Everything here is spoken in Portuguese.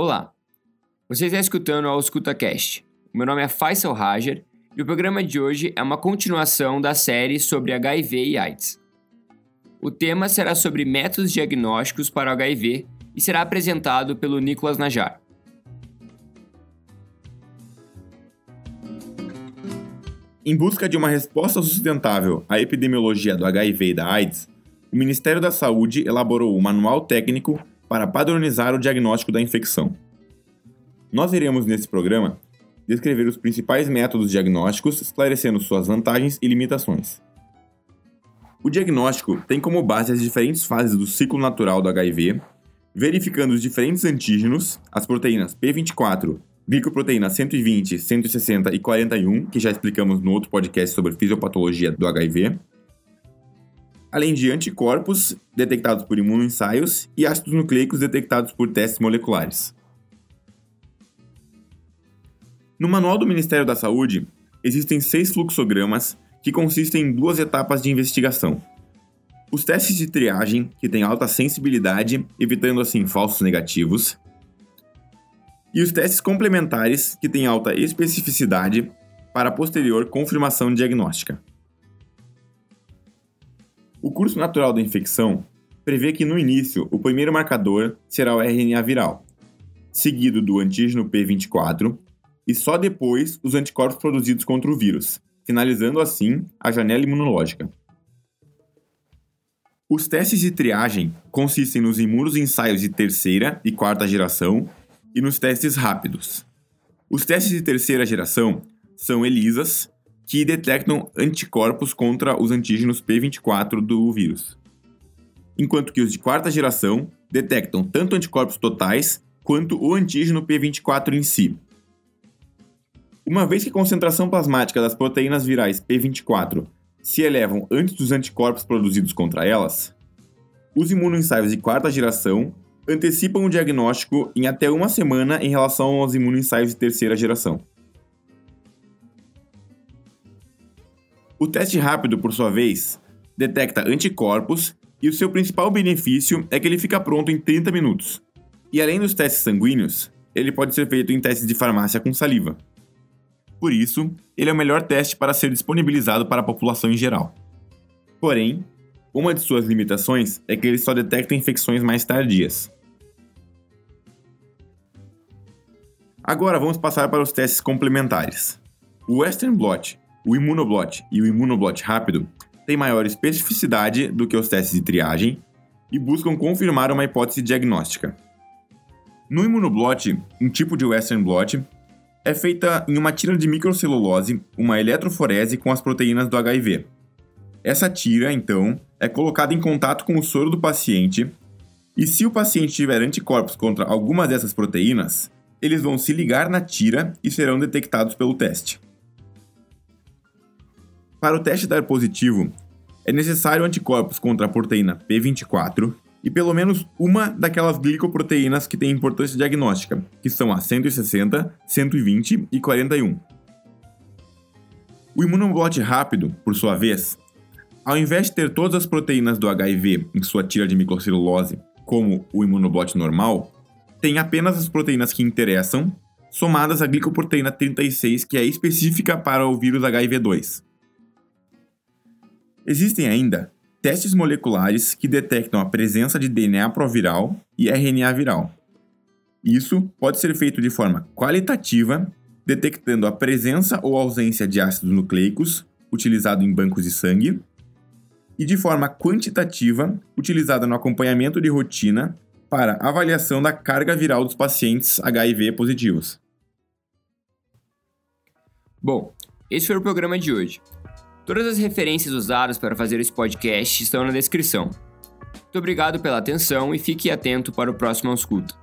Olá, você está escutando ao EscutaCast. O meu nome é Faisal Rajer e o programa de hoje é uma continuação da série sobre HIV e AIDS. O tema será sobre métodos diagnósticos para o HIV e será apresentado pelo Nicolas Najar. Em busca de uma resposta sustentável à epidemiologia do HIV e da AIDS, o Ministério da Saúde elaborou um manual técnico para padronizar o diagnóstico da infecção. Nós iremos, nesse programa, descrever os principais métodos diagnósticos, esclarecendo suas vantagens e limitações. O diagnóstico tem como base as diferentes fases do ciclo natural do HIV, verificando os diferentes antígenos, as proteínas P24, glicoproteína 120, 160 e 41, que já explicamos no outro podcast sobre fisiopatologia do HIV, além de anticorpos detectados por imunoensaios e ácidos nucleicos detectados por testes moleculares. No manual do Ministério da Saúde, existem seis fluxogramas que consistem em duas etapas de investigação. Os testes de triagem, que têm alta sensibilidade, evitando assim falsos negativos, e os testes complementares, que têm alta especificidade para posterior confirmação diagnóstica. O curso natural da infecção prevê que no início o primeiro marcador será o RNA viral, seguido do antígeno P24 e só depois os anticorpos produzidos contra o vírus, finalizando assim a janela imunológica. Os testes de triagem consistem nos imunos ensaios de terceira e quarta geração e nos testes rápidos. Os testes de terceira geração são ELISAs, que detectam anticorpos contra os antígenos P24 do vírus. Enquanto que os de quarta geração detectam tanto anticorpos totais quanto o antígeno P24 em si. Uma vez que a concentração plasmática das proteínas virais P24 se elevam antes dos anticorpos produzidos contra elas, os imunoensaios de quarta geração antecipam o diagnóstico em até uma semana em relação aos imunoensaios de terceira geração. O teste rápido, por sua vez, detecta anticorpos e o seu principal benefício é que ele fica pronto em 30 minutos. E além dos testes sanguíneos, ele pode ser feito em testes de farmácia com saliva. Por isso, ele é o melhor teste para ser disponibilizado para a população em geral. Porém, uma de suas limitações é que ele só detecta infecções mais tardias. Agora vamos passar para os testes complementares. O Western Blot o Imunoblot e o Imunoblot rápido têm maior especificidade do que os testes de triagem e buscam confirmar uma hipótese diagnóstica. No Imunoblot, um tipo de Western blot, é feita em uma tira de microcelulose, uma eletroforese com as proteínas do HIV. Essa tira, então, é colocada em contato com o soro do paciente, e se o paciente tiver anticorpos contra algumas dessas proteínas, eles vão se ligar na tira e serão detectados pelo teste. Para o teste dar positivo, é necessário anticorpos contra a proteína P24 e pelo menos uma daquelas glicoproteínas que têm importância diagnóstica, que são a 160, 120 e 41. O imunoblot rápido, por sua vez, ao invés de ter todas as proteínas do HIV em sua tira de microcelulose, como o imunoblot normal, tem apenas as proteínas que interessam, somadas à glicoproteína 36, que é específica para o vírus HIV2. Existem ainda testes moleculares que detectam a presença de DNA proviral e RNA viral. Isso pode ser feito de forma qualitativa, detectando a presença ou ausência de ácidos nucleicos, utilizado em bancos de sangue, e de forma quantitativa, utilizada no acompanhamento de rotina para avaliação da carga viral dos pacientes HIV positivos. Bom, esse foi o programa de hoje. Todas as referências usadas para fazer esse podcast estão na descrição. Muito obrigado pela atenção e fique atento para o próximo escuta.